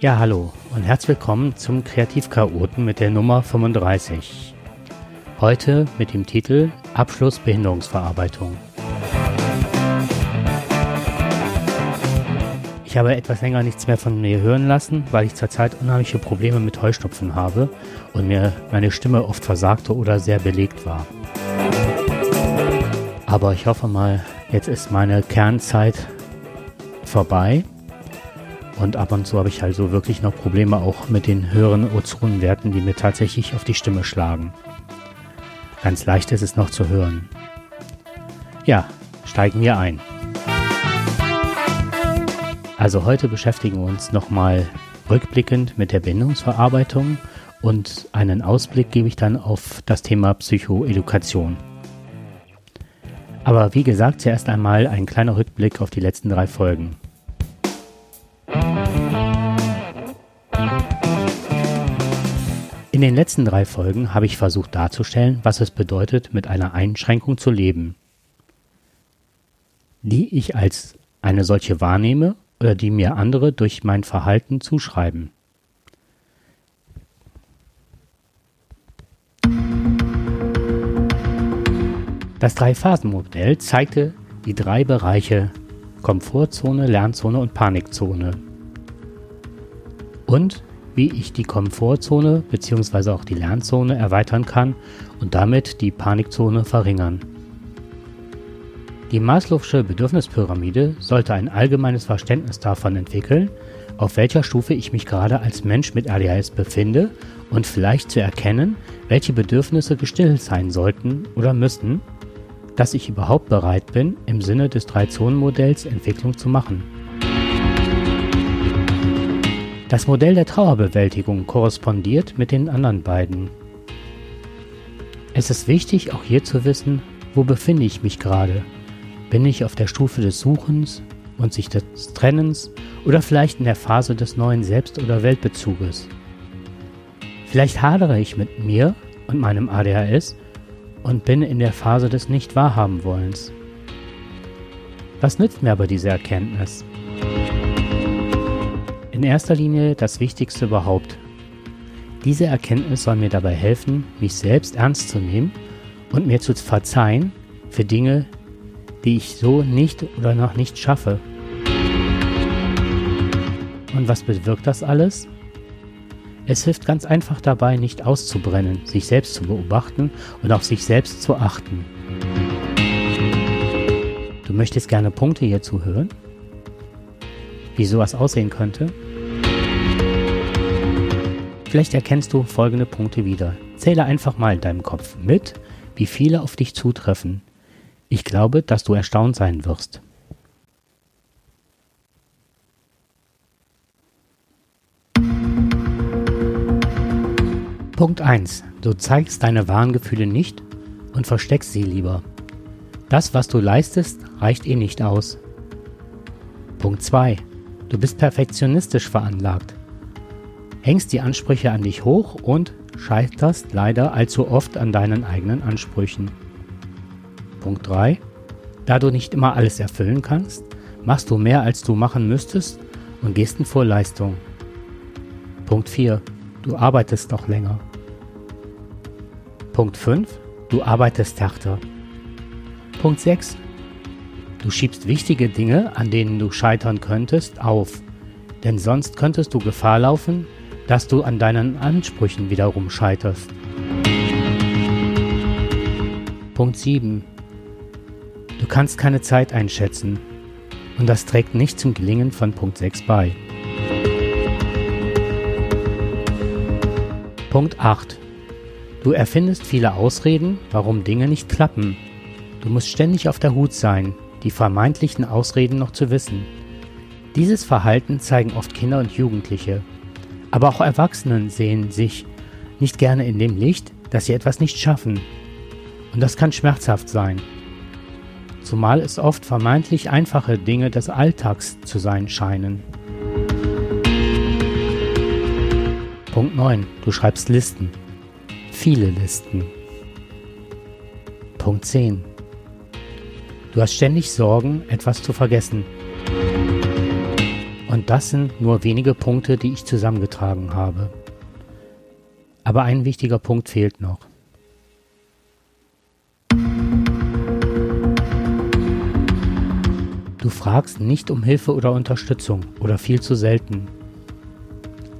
Ja, hallo und herzlich willkommen zum Kreativchaoten mit der Nummer 35. Heute mit dem Titel Abschluss Behinderungsverarbeitung. Ich habe etwas länger nichts mehr von mir hören lassen, weil ich zurzeit unheimliche Probleme mit Heuschnupfen habe und mir meine Stimme oft versagte oder sehr belegt war. Aber ich hoffe mal, jetzt ist meine Kernzeit vorbei und ab und zu habe ich also wirklich noch Probleme auch mit den höheren Ozonwerten, die mir tatsächlich auf die Stimme schlagen. Ganz leicht ist es noch zu hören. Ja, steigen wir ein. Also heute beschäftigen wir uns nochmal rückblickend mit der Bindungsverarbeitung und einen Ausblick gebe ich dann auf das Thema Psychoedukation. Aber wie gesagt, zuerst einmal ein kleiner Rückblick auf die letzten drei Folgen. In den letzten drei Folgen habe ich versucht darzustellen, was es bedeutet, mit einer Einschränkung zu leben, die ich als eine solche wahrnehme oder die mir andere durch mein Verhalten zuschreiben. Das Drei-Phasen-Modell zeigte die drei Bereiche Komfortzone, Lernzone und Panikzone. Und wie ich die Komfortzone bzw. auch die Lernzone erweitern kann und damit die Panikzone verringern. Die Maslow'sche Bedürfnispyramide sollte ein allgemeines Verständnis davon entwickeln, auf welcher Stufe ich mich gerade als Mensch mit ADHS befinde und vielleicht zu erkennen, welche Bedürfnisse gestillt sein sollten oder müssen, dass ich überhaupt bereit bin, im Sinne des Drei-Zonen-Modells Entwicklung zu machen. Das Modell der Trauerbewältigung korrespondiert mit den anderen beiden. Es ist wichtig, auch hier zu wissen, wo befinde ich mich gerade. Bin ich auf der Stufe des Suchens und sich des Trennens oder vielleicht in der Phase des neuen Selbst- oder Weltbezuges? Vielleicht hadere ich mit mir und meinem ADHS und bin in der Phase des Nicht-Wahrhaben-Wollens. Was nützt mir aber diese Erkenntnis? In erster Linie das Wichtigste überhaupt. Diese Erkenntnis soll mir dabei helfen, mich selbst ernst zu nehmen und mir zu verzeihen für Dinge, die ich so nicht oder noch nicht schaffe. Und was bewirkt das alles? Es hilft ganz einfach dabei, nicht auszubrennen, sich selbst zu beobachten und auf sich selbst zu achten. Du möchtest gerne Punkte hierzu hören? Wie sowas aussehen könnte? Vielleicht erkennst du folgende Punkte wieder. Zähle einfach mal in deinem Kopf mit, wie viele auf dich zutreffen. Ich glaube, dass du erstaunt sein wirst. Punkt 1. Du zeigst deine wahren Gefühle nicht und versteckst sie lieber. Das, was du leistest, reicht eh nicht aus. Punkt 2. Du bist perfektionistisch veranlagt hängst die Ansprüche an dich hoch und scheiterst leider allzu oft an deinen eigenen Ansprüchen. Punkt 3. Da du nicht immer alles erfüllen kannst, machst du mehr als du machen müsstest und gehst in Vorleistung. Punkt 4. Du arbeitest noch länger. Punkt 5. Du arbeitest härter. Punkt 6. Du schiebst wichtige Dinge, an denen du scheitern könntest, auf, denn sonst könntest du Gefahr laufen, dass du an deinen Ansprüchen wiederum scheiterst. Punkt 7. Du kannst keine Zeit einschätzen und das trägt nicht zum Gelingen von Punkt 6 bei. Punkt 8. Du erfindest viele Ausreden, warum Dinge nicht klappen. Du musst ständig auf der Hut sein, die vermeintlichen Ausreden noch zu wissen. Dieses Verhalten zeigen oft Kinder und Jugendliche aber auch Erwachsenen sehen sich nicht gerne in dem Licht, dass sie etwas nicht schaffen. Und das kann schmerzhaft sein. Zumal es oft vermeintlich einfache Dinge des Alltags zu sein scheinen. Punkt 9. Du schreibst Listen. Viele Listen. Punkt 10. Du hast ständig Sorgen, etwas zu vergessen. Das sind nur wenige Punkte, die ich zusammengetragen habe. Aber ein wichtiger Punkt fehlt noch. Du fragst nicht um Hilfe oder Unterstützung oder viel zu selten.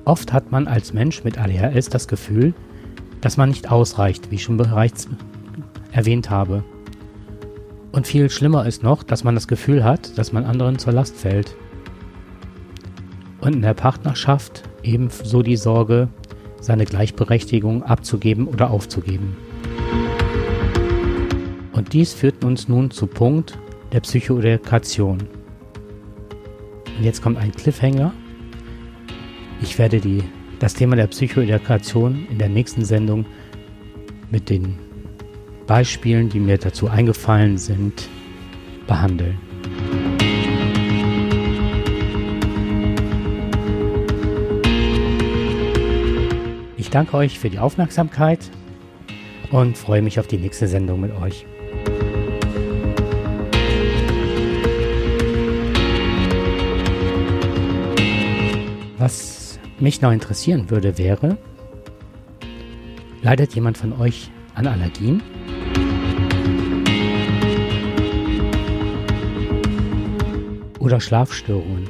Oft hat man als Mensch mit ADHS das Gefühl, dass man nicht ausreicht, wie ich schon bereits erwähnt habe. Und viel schlimmer ist noch, dass man das Gefühl hat, dass man anderen zur Last fällt. Und in der Partnerschaft ebenso die Sorge, seine Gleichberechtigung abzugeben oder aufzugeben. Und dies führt uns nun zu Punkt der Psychoedukation. Und jetzt kommt ein Cliffhanger. Ich werde die, das Thema der Psychoedukation in der nächsten Sendung mit den Beispielen, die mir dazu eingefallen sind, behandeln. Ich danke euch für die Aufmerksamkeit und freue mich auf die nächste Sendung mit euch. Was mich noch interessieren würde, wäre, leidet jemand von euch an Allergien? Oder Schlafstörungen?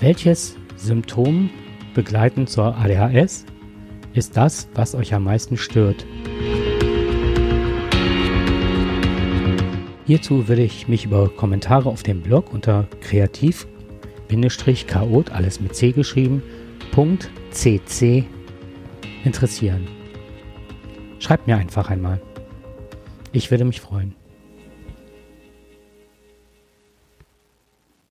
Welches Symptom begleitend zur ADHS ist das, was euch am meisten stört? Hierzu würde ich mich über Kommentare auf dem Blog unter kreativ chaot, alles mit C geschrieben, .cc interessieren. Schreibt mir einfach einmal. Ich würde mich freuen.